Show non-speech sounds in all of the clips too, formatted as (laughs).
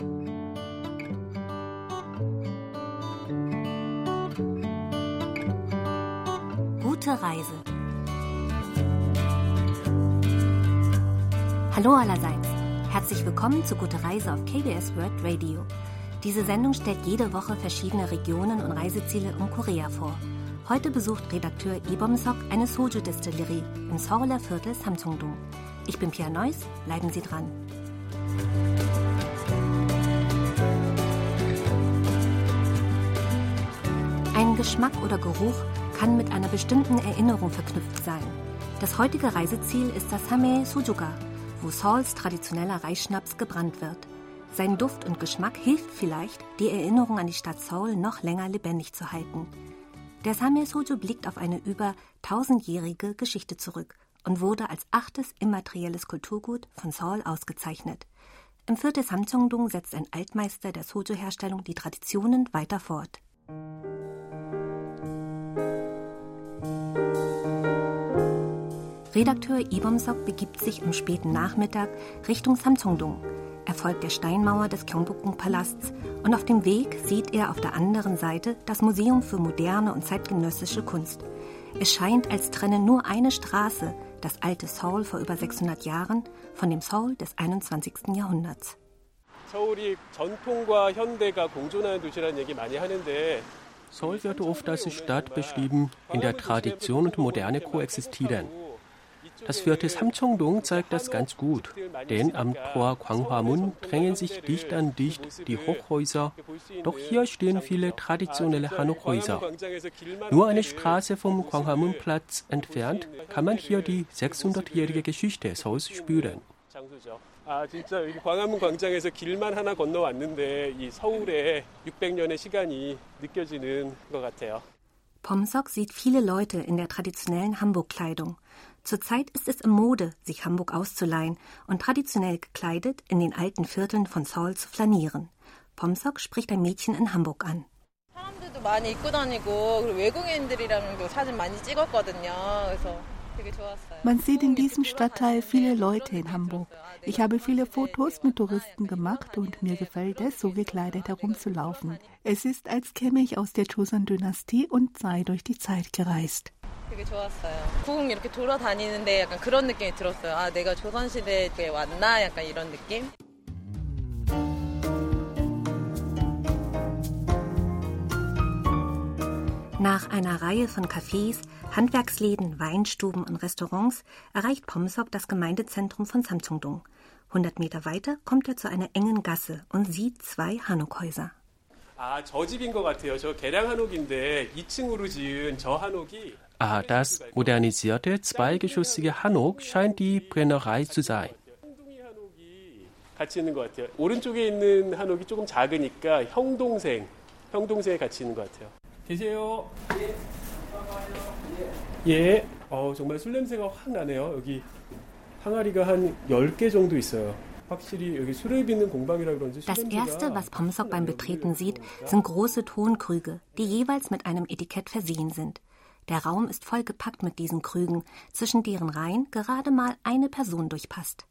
Gute Reise. Hallo allerseits. Herzlich willkommen zu Gute Reise auf KBS World Radio. Diese Sendung stellt jede Woche verschiedene Regionen und Reiseziele in Korea vor. Heute besucht Redakteur Ibom Sok eine Soju-Destillerie im Seouler Viertel Samsung-dong. Ich bin Pia Neuss, bleiben Sie dran. Ein Geschmack oder Geruch kann mit einer bestimmten Erinnerung verknüpft sein. Das heutige Reiseziel ist das Hame Sujuga, wo Sauls traditioneller Reisschnaps gebrannt wird. Sein Duft und Geschmack hilft vielleicht, die Erinnerung an die Stadt Seoul noch länger lebendig zu halten. Der Same Soju blickt auf eine über tausendjährige Geschichte zurück und wurde als achtes immaterielles Kulturgut von Seoul ausgezeichnet. Im Viertel Samsung-dong setzt ein Altmeister der Soju-Herstellung die Traditionen weiter fort. Redakteur Ibomsok begibt sich am späten Nachmittag Richtung Samtsongdong. Er folgt der Steinmauer des Gyeongbokgung-Palasts und auf dem Weg sieht er auf der anderen Seite das Museum für moderne und zeitgenössische Kunst. Es scheint, als trenne nur eine Straße das alte Seoul vor über 600 Jahren von dem Seoul des 21. Jahrhunderts. Seoul wird oft als Stadt beschrieben, in der Tradition und Moderne koexistieren. Das vierte Samcheong-dong zeigt das ganz gut, denn am Tor Gwanghwamun drängen sich dicht an dicht die Hochhäuser, doch hier stehen viele traditionelle Hanok-Häuser. Nur eine Straße vom Gwanghwamun-Platz entfernt kann man hier die 600-jährige Geschichte Seouls spüren. 아 진짜 여기 광화문 광장에서 길만 하나 건너왔는데 이 서울의 600년의 시간이 느껴지는 것 같아요. Pomsok sieht viele Leute in der traditionellen Hamburg-Kleidung. Zurzeit ist es im Mode, sich Hamburg auszuleihen und traditionell gekleidet in den alten Vierteln von Seoul zu flanieren. Pomsok spricht ein Mädchen in Hamburg an. 사람들도 많이 입고 다니고 그리고 외국인들이랑도 사진 많이 찍었거든요. 그래서 되게 좋았어요. Man sieht in diesem Stadtteil viele Leute in Hamburg. Ich habe viele Fotos mit Touristen gemacht und mir gefällt es, so gekleidet herumzulaufen. Es ist, als käme ich aus der Joseon-Dynastie und sei durch die Zeit gereist. 되게 좋았어요. 구흥 이렇게 돌아다니는데 약간 그런 느낌이 들었어요. 아, 내가 조선시대에 왔나? 약간 이런 느낌? Nach einer Reihe von Cafés, Handwerksläden, Weinstuben und Restaurants erreicht Pomsok das Gemeindezentrum von Samsung-dong. 100 Meter weiter kommt er zu einer engen Gasse und sieht zwei Hanok-Häuser. 아, 저 집인 것 같아요. 저 개량 한옥인데 2층으로 지은 저 한옥이 Ah, das modernisierte, zweigeschossige Hanok scheint die Brennerei zu sein. 형동이 한옥이 같이 있는 것 같아요. 오른쪽에 있는 한옥이 조금 작으니까 형동생, 형동생이 같이 있는 것 같아요. 계세요? 예. 예. 어, 정말 술 냄새가 확 나네요. 여기 항아리가 한 10개 정도 있어요. 확실히 여기 술을 빚는 공방이라 그런지 술 Das erste, 냄새가 was Pomsok beim Betreten sieht, sind große Tonkrüge, die jeweils mit einem Etikett versehen sind. Der Raum ist vollgepackt mit diesen Krügen, zwischen deren Reihen gerade mal eine Person durchpasst.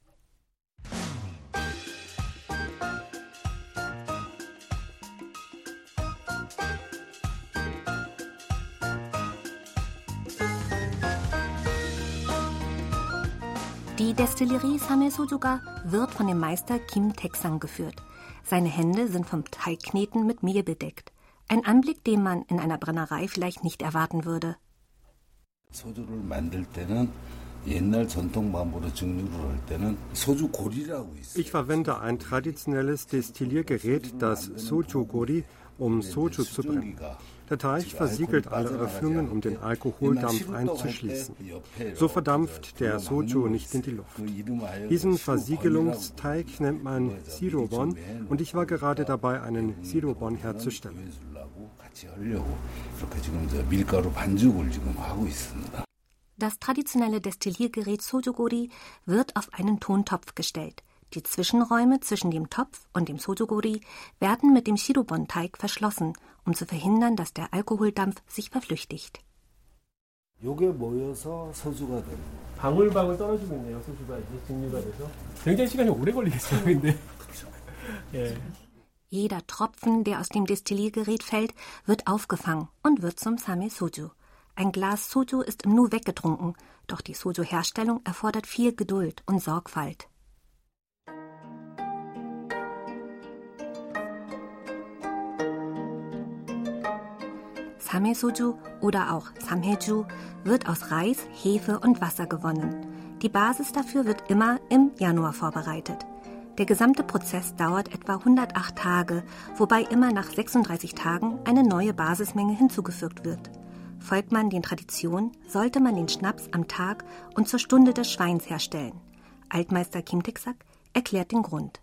Die Destillerie Samesujuga wird von dem Meister Kim Teksang geführt. Seine Hände sind vom Teigkneten mit Mehl bedeckt. Ein Anblick, den man in einer Brennerei vielleicht nicht erwarten würde. Ich verwende ein traditionelles Destilliergerät, das Soju-Gori, um Soju zu brennen. Der Teich versiegelt alle Öffnungen, um den Alkoholdampf einzuschließen. So verdampft der Soju nicht in die Luft. Diesen Versiegelungsteig nennt man Sirobon und ich war gerade dabei, einen Sirobon herzustellen. Das traditionelle Destilliergerät Sojogori wird auf einen Tontopf gestellt. Die Zwischenräume zwischen dem Topf und dem Sojogori werden mit dem Shirobon-Teig verschlossen, um zu verhindern, dass der Alkoholdampf sich verflüchtigt. 요게 모여서 소주가 됩니다. 방울방울 떨어지고 있네요. 소주가 이제 증류가 돼서 굉장히 시간이 오래 걸리겠어요. 근데 (laughs) Jeder Tropfen, der aus dem Destilliergerät fällt, wird aufgefangen und wird zum Same Soju. Ein Glas Soju ist im Nu weggetrunken, doch die Soju-Herstellung erfordert viel Geduld und Sorgfalt. Same Soju oder auch Samheju wird aus Reis, Hefe und Wasser gewonnen. Die Basis dafür wird immer im Januar vorbereitet. Der gesamte Prozess dauert etwa 108 Tage, wobei immer nach 36 Tagen eine neue Basismenge hinzugefügt wird. Folgt man den Traditionen, sollte man den Schnaps am Tag und zur Stunde des Schweins herstellen. Altmeister Kim Tiksak erklärt den Grund.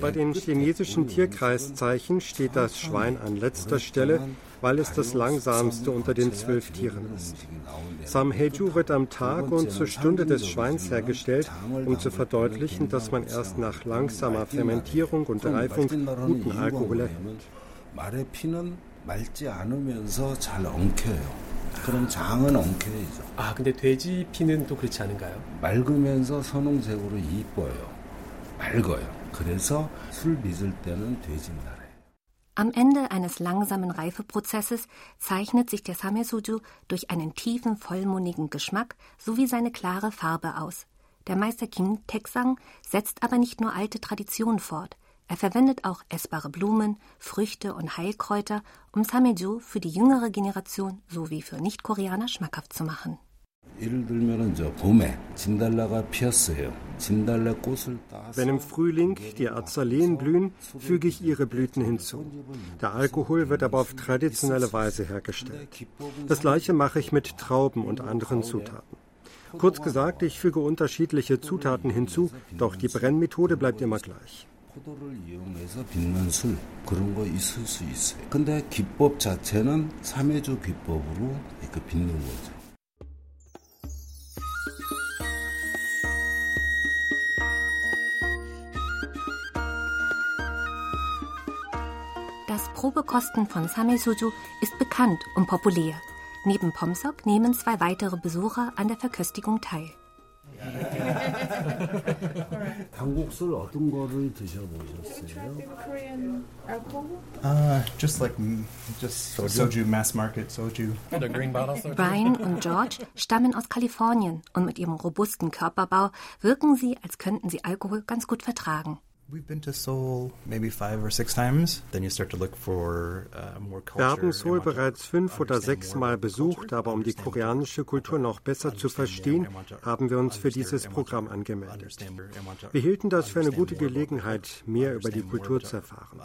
Bei den chinesischen Tierkreiszeichen steht das Schwein an letzter Stelle, weil es das langsamste unter den zwölf Tieren ist. Samheju wird am Tag und zur Stunde des Schweins hergestellt, um zu verdeutlichen, dass man erst nach langsamer Fermentierung und Reifung guten Alkohol erhält. 그럼 장은 엉켜야죠. 아, 근데 돼지 피는 또 그렇지 않은가요? 맑으면서 선홍색으로 이뻐요. 맑아요. 그래서 술 빚을 때는 돼지나라예요. Am Ende eines langsamen Reifeprozesses zeichnet sich der Samesuju durch einen tiefen, vollmundigen Geschmack sowie seine klare Farbe aus. Der Meister Kim Taeksang setzt aber nicht nur alte Traditionen fort. Er verwendet auch essbare Blumen, Früchte und Heilkräuter, um Sameju für die jüngere Generation sowie für Nicht-Koreaner schmackhaft zu machen. Wenn im Frühling die Azaleen blühen, füge ich ihre Blüten hinzu. Der Alkohol wird aber auf traditionelle Weise hergestellt. Das gleiche mache ich mit Trauben und anderen Zutaten. Kurz gesagt, ich füge unterschiedliche Zutaten hinzu, doch die Brennmethode bleibt immer gleich. 포도를 이용해서 빚는 술 그런 거 있을 수 있어요. 근데 기법 자체는 삼해조 기법으로 이렇게 빚는 거죠. Das Probekosten von Samesuju ist bekannt und populär. Neben Pomsok nehmen zwei weitere Besucher an der Verköstigung teil. 한국술 어떤 거를 드셔보셨어요? Uh, just like just soju. soju, mass market soju. The green bottles. Brian und George stammen aus Kalifornien und mit ihrem robusten Körperbau wirken sie, als könnten sie Alkohol ganz gut vertragen. Wir haben Seoul bereits fünf oder sechs Mal besucht, aber um die koreanische Kultur noch besser zu verstehen, haben wir uns für dieses Programm angemeldet. Wir hielten das für eine gute Gelegenheit, mehr über die Kultur zu erfahren.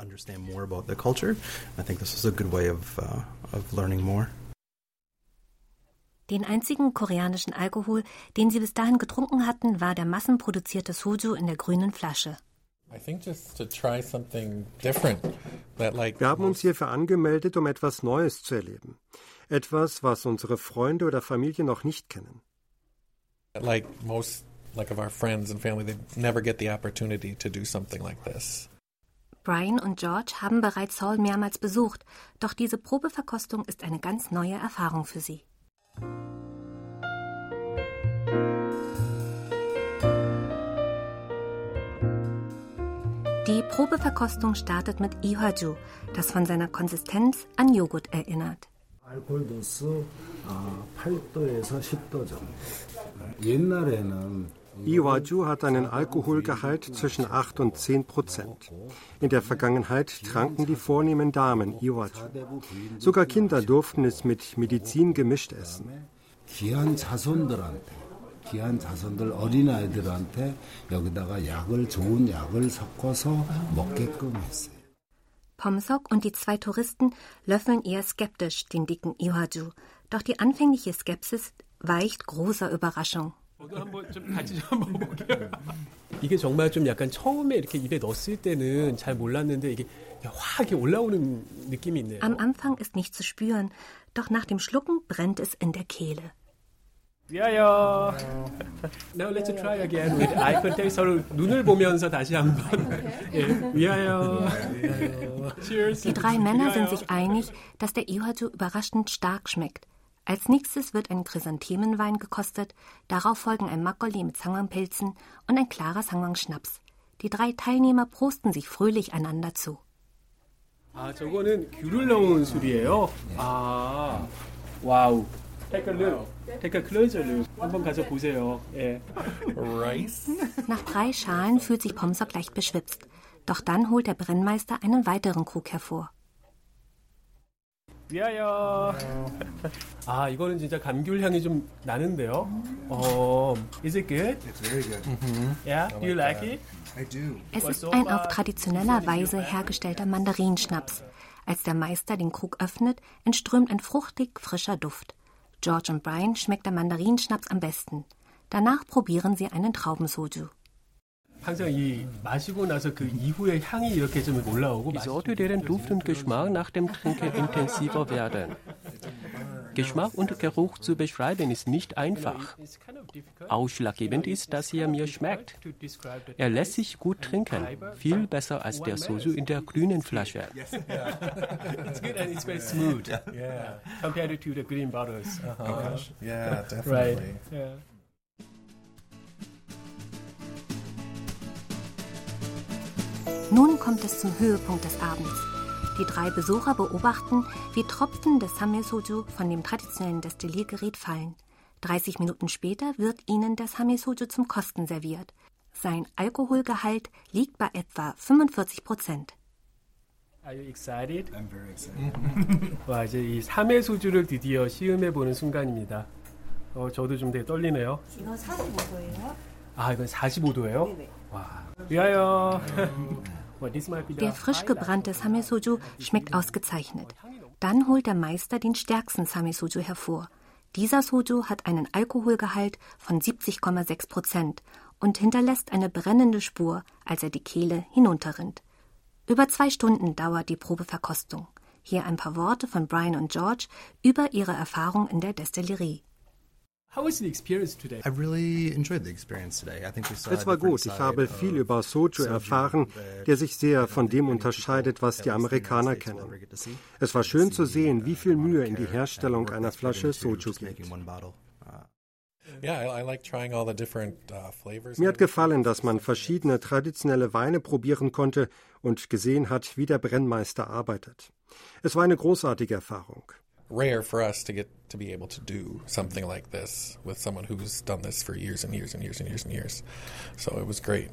Den einzigen koreanischen Alkohol, den sie bis dahin getrunken hatten, war der massenproduzierte Soju in der grünen Flasche. Wir haben uns hierfür angemeldet, um etwas Neues zu erleben. Etwas, was unsere Freunde oder Familie noch nicht kennen. Like most like of our friends and family, they never get the opportunity to do something like this. Brian und George haben bereits Saul mehrmals besucht, doch diese Probeverkostung ist eine ganz neue Erfahrung für sie. Probeverkostung startet mit Ihwaju, das von seiner Konsistenz an Joghurt erinnert. Iwaju hat einen Alkoholgehalt zwischen 8 und 10 Prozent. In der Vergangenheit tranken die vornehmen Damen Iwaju. Sogar Kinder durften es mit Medizin gemischt essen. 귀한 자손들 어린아이들한테 여기다가 약을 좋은 약을 섞어서 먹게끔 했어요. Pomsok und die zwei Touristen löffeln eher skeptisch den dicken Iwaju. Doch die anfängliche Skepsis weicht großer Überraschung. (laughs) 이게 정말 좀 약간 처음에 이렇게 입에 넣었을 때는 잘 몰랐는데 이게 확 올라오는 느낌이 있네요. Am Anfang ist nicht zu spüren, doch nach dem Schlucken brennt es in der Kehle. 위하여. Now let's try again with eye contact. 서로 눈을 보면서 다시 한번. 예, 위하여. Cheers. Die drei Männer sind sich einig, dass der Iwaju überraschend stark schmeckt. Als nächstes wird ein Chrysanthemenwein gekostet, darauf folgen ein Makgeolli mit Sangwang-Pilzen und ein klarer Sangwang-Schnaps. Die drei Teilnehmer prosten sich fröhlich einander zu. 아, 저거는 귤을 넣은 술이에요. 아, 와우. Take a look. Take a closer look. 한번 가서 보세요. 예. Rice? Nach drei Schalen fühlt sich Pomsok leicht beschwipst. Doch dann holt der Brennmeister einen weiteren Krug hervor. 위하여. 아, 이거는 진짜 감귤 향이 좀 나는데요. 어, is it good? It's very good. Yeah, do you like it? I do. Es ist ein auf traditioneller Weise hergestellter Mandarinschnaps. Als der Meister den Krug öffnet, entströmt ein fruchtig frischer Duft. George und Brian schmeckt der Mandarinschnaps am besten. Danach probieren sie einen Traubensoju. Ich sorge, deren Duft und Geschmack nach dem Trinken intensiver werden. Geschmack und Geruch zu beschreiben ist nicht einfach. Ausschlaggebend ist, dass er mir schmeckt. Er lässt sich gut trinken, viel besser als der Soju in der grünen Flasche. It's good and it's very smooth. Yeah. Compared to the green bottles. Uh-huh. Yeah, Right. definitely. Yeah. Nun kommt es zum Höhepunkt des Abends. Die drei Besucher beobachten, wie Tropfen des Same Soju von dem traditionellen Destilliergerät fallen. 30 Minuten später wird ihnen das Same Soju zum Kosten serviert. Sein Alkoholgehalt liegt bei etwa 45 Prozent. Are you excited? I'm very excited. (laughs) 와 이제 이 3회 소주를 드디어 시음해 보는 순간입니다. 어 저도 좀 되게 떨리네요. 이건 45도예요. 아 이건 45도예요? 와. 위하여. Der frisch gebrannte Same Soju schmeckt ausgezeichnet. Dann holt der Meister den stärksten Same Soju hervor. Dieser Soju hat einen Alkoholgehalt von 70,6 Prozent und hinterlässt eine brennende Spur, als er die Kehle hinunterrinnt. Über zwei Stunden dauert die Probeverkostung. Hier ein paar Worte von Brian und George über ihre Erfahrung in der Destillerie. How was the experience today? I really enjoyed the experience today. I think we saw Es a war different gut. Ich habe viel über Soju erfahren, that der sich sehr von dem unterscheidet, was die Amerikaner kennen. Es war schön zu sehen, wie viel Mühe in die Herstellung einer Flasche into Soju geht. making one bottle. Uh, Yeah, I, I like trying all the different uh, flavors. Mir hat gefallen, dass man verschiedene traditionelle Weine probieren konnte und gesehen hat, wie der Brennmeister arbeitet. Es war eine großartige Erfahrung. Rare for us to get to be able to do something like this with someone who's done this for years and years and years and years and years. So it was great.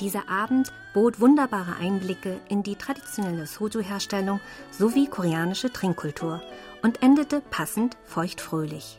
Dieser Abend bot wunderbare Einblicke in die traditionelle Soju-Herstellung sowie koreanische Trinkkultur und endete passend feuchtfröhlich.